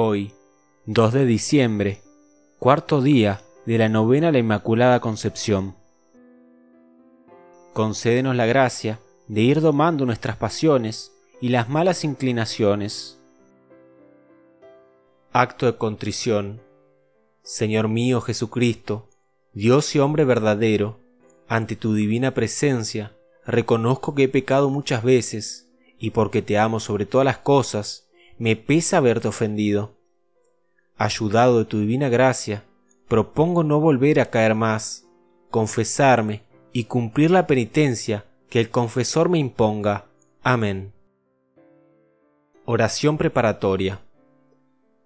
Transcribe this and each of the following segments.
Hoy, 2 de diciembre, cuarto día de la novena a la Inmaculada Concepción. Concédenos la gracia de ir domando nuestras pasiones y las malas inclinaciones. Acto de contrición. Señor mío Jesucristo, Dios y hombre verdadero, ante tu divina presencia, reconozco que he pecado muchas veces, y porque te amo sobre todas las cosas, me pesa haberte ofendido. Ayudado de tu divina gracia, propongo no volver a caer más, confesarme y cumplir la penitencia que el confesor me imponga. Amén. Oración preparatoria.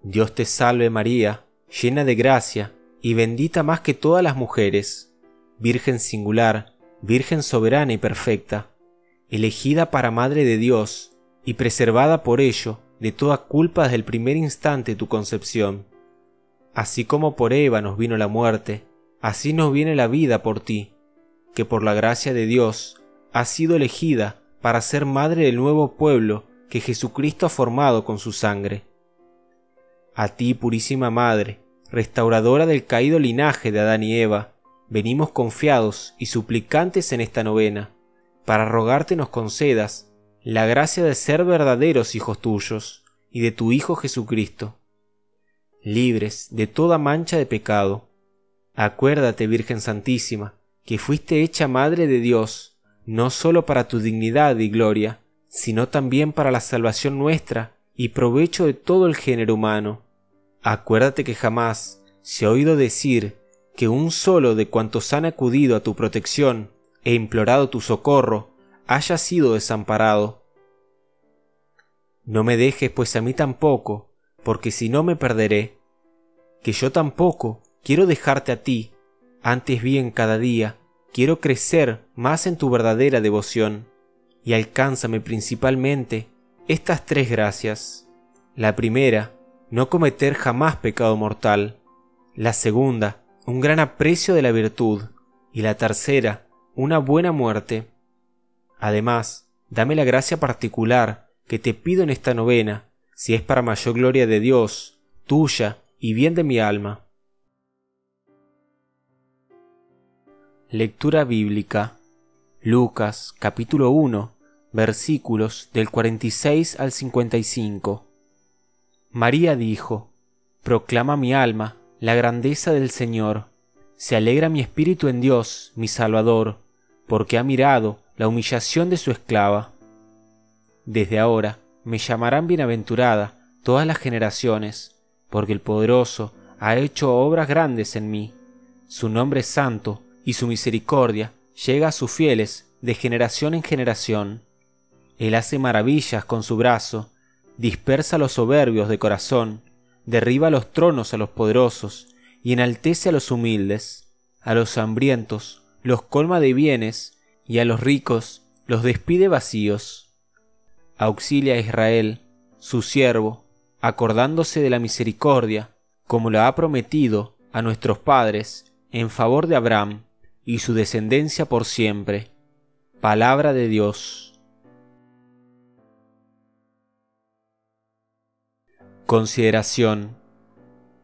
Dios te salve María, llena de gracia y bendita más que todas las mujeres, Virgen singular, Virgen soberana y perfecta, elegida para Madre de Dios y preservada por ello de toda culpa desde el primer instante de tu concepción. Así como por Eva nos vino la muerte, así nos viene la vida por ti, que por la gracia de Dios has sido elegida para ser madre del nuevo pueblo que Jesucristo ha formado con su sangre. A ti, purísima Madre, restauradora del caído linaje de Adán y Eva, venimos confiados y suplicantes en esta novena, para rogarte nos concedas la gracia de ser verdaderos hijos tuyos y de tu Hijo Jesucristo, libres de toda mancha de pecado. Acuérdate, Virgen Santísima, que fuiste hecha Madre de Dios, no sólo para tu dignidad y gloria, sino también para la salvación nuestra y provecho de todo el género humano. Acuérdate que jamás se ha oído decir que un solo de cuantos han acudido a tu protección e implorado tu socorro haya sido desamparado. No me dejes pues a mí tampoco, porque si no me perderé, que yo tampoco quiero dejarte a ti, antes bien cada día quiero crecer más en tu verdadera devoción, y alcánzame principalmente estas tres gracias. La primera, no cometer jamás pecado mortal. La segunda, un gran aprecio de la virtud. Y la tercera, una buena muerte. Además, dame la gracia particular que te pido en esta novena, si es para mayor gloria de Dios, tuya y bien de mi alma. Lectura bíblica. Lucas capítulo 1 versículos del 46 al 55. María dijo, Proclama mi alma la grandeza del Señor, se alegra mi espíritu en Dios, mi Salvador, porque ha mirado la humillación de su esclava. Desde ahora me llamarán bienaventurada todas las generaciones, porque el poderoso ha hecho obras grandes en mí. Su nombre es santo, y su misericordia llega a sus fieles de generación en generación. Él hace maravillas con su brazo, dispersa a los soberbios de corazón, derriba los tronos a los poderosos, y enaltece a los humildes, a los hambrientos, los colma de bienes, y a los ricos los despide vacíos. Auxilia a Israel, su siervo, acordándose de la misericordia, como lo ha prometido a nuestros padres, en favor de Abraham y su descendencia por siempre. Palabra de Dios. Consideración.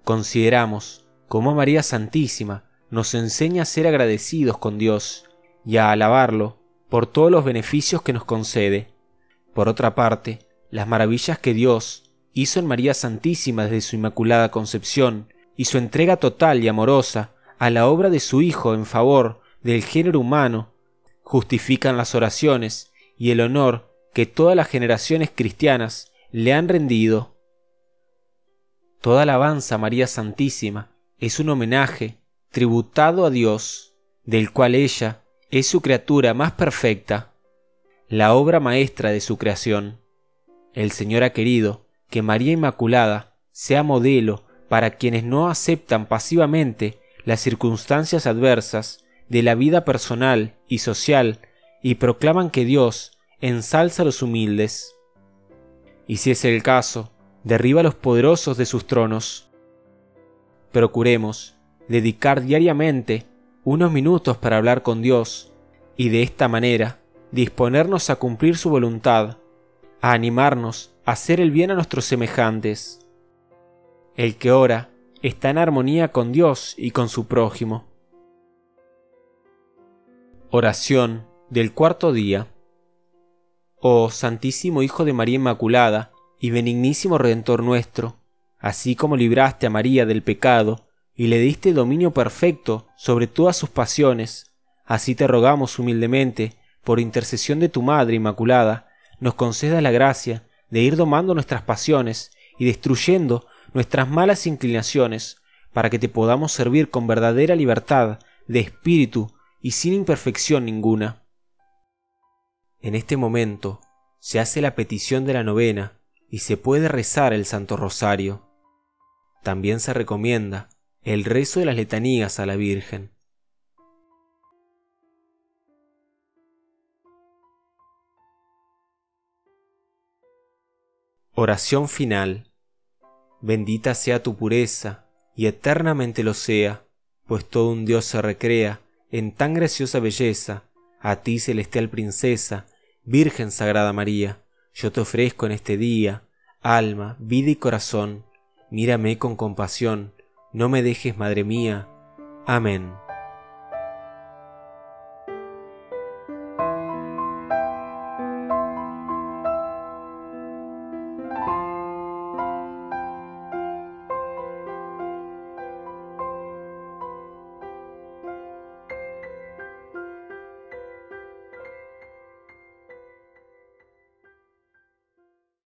Consideramos cómo María Santísima nos enseña a ser agradecidos con Dios y a alabarlo por todos los beneficios que nos concede. Por otra parte, las maravillas que Dios hizo en María Santísima desde su Inmaculada Concepción y su entrega total y amorosa a la obra de su Hijo en favor del género humano, justifican las oraciones y el honor que todas las generaciones cristianas le han rendido. Toda alabanza a María Santísima es un homenaje tributado a Dios, del cual ella es su criatura más perfecta, la obra maestra de su creación. El Señor ha querido que María Inmaculada sea modelo para quienes no aceptan pasivamente las circunstancias adversas de la vida personal y social y proclaman que Dios ensalza a los humildes. Y si es el caso, derriba a los poderosos de sus tronos. Procuremos dedicar diariamente unos minutos para hablar con Dios y de esta manera disponernos a cumplir su voluntad, a animarnos a hacer el bien a nuestros semejantes. El que ora está en armonía con Dios y con su prójimo. Oración del cuarto día. Oh Santísimo Hijo de María Inmaculada y benignísimo Redentor nuestro, así como libraste a María del pecado y le diste dominio perfecto sobre todas sus pasiones, así te rogamos humildemente, por intercesión de tu Madre Inmaculada, nos concedas la gracia de ir domando nuestras pasiones y destruyendo nuestras malas inclinaciones, para que te podamos servir con verdadera libertad de espíritu y sin imperfección ninguna. En este momento se hace la petición de la novena y se puede rezar el Santo Rosario. También se recomienda el rezo de las letanías a la Virgen. Oración final. Bendita sea tu pureza, y eternamente lo sea, pues todo un Dios se recrea en tan graciosa belleza, a ti celestial princesa, Virgen Sagrada María, yo te ofrezco en este día, alma, vida y corazón, mírame con compasión, no me dejes, Madre mía. Amén.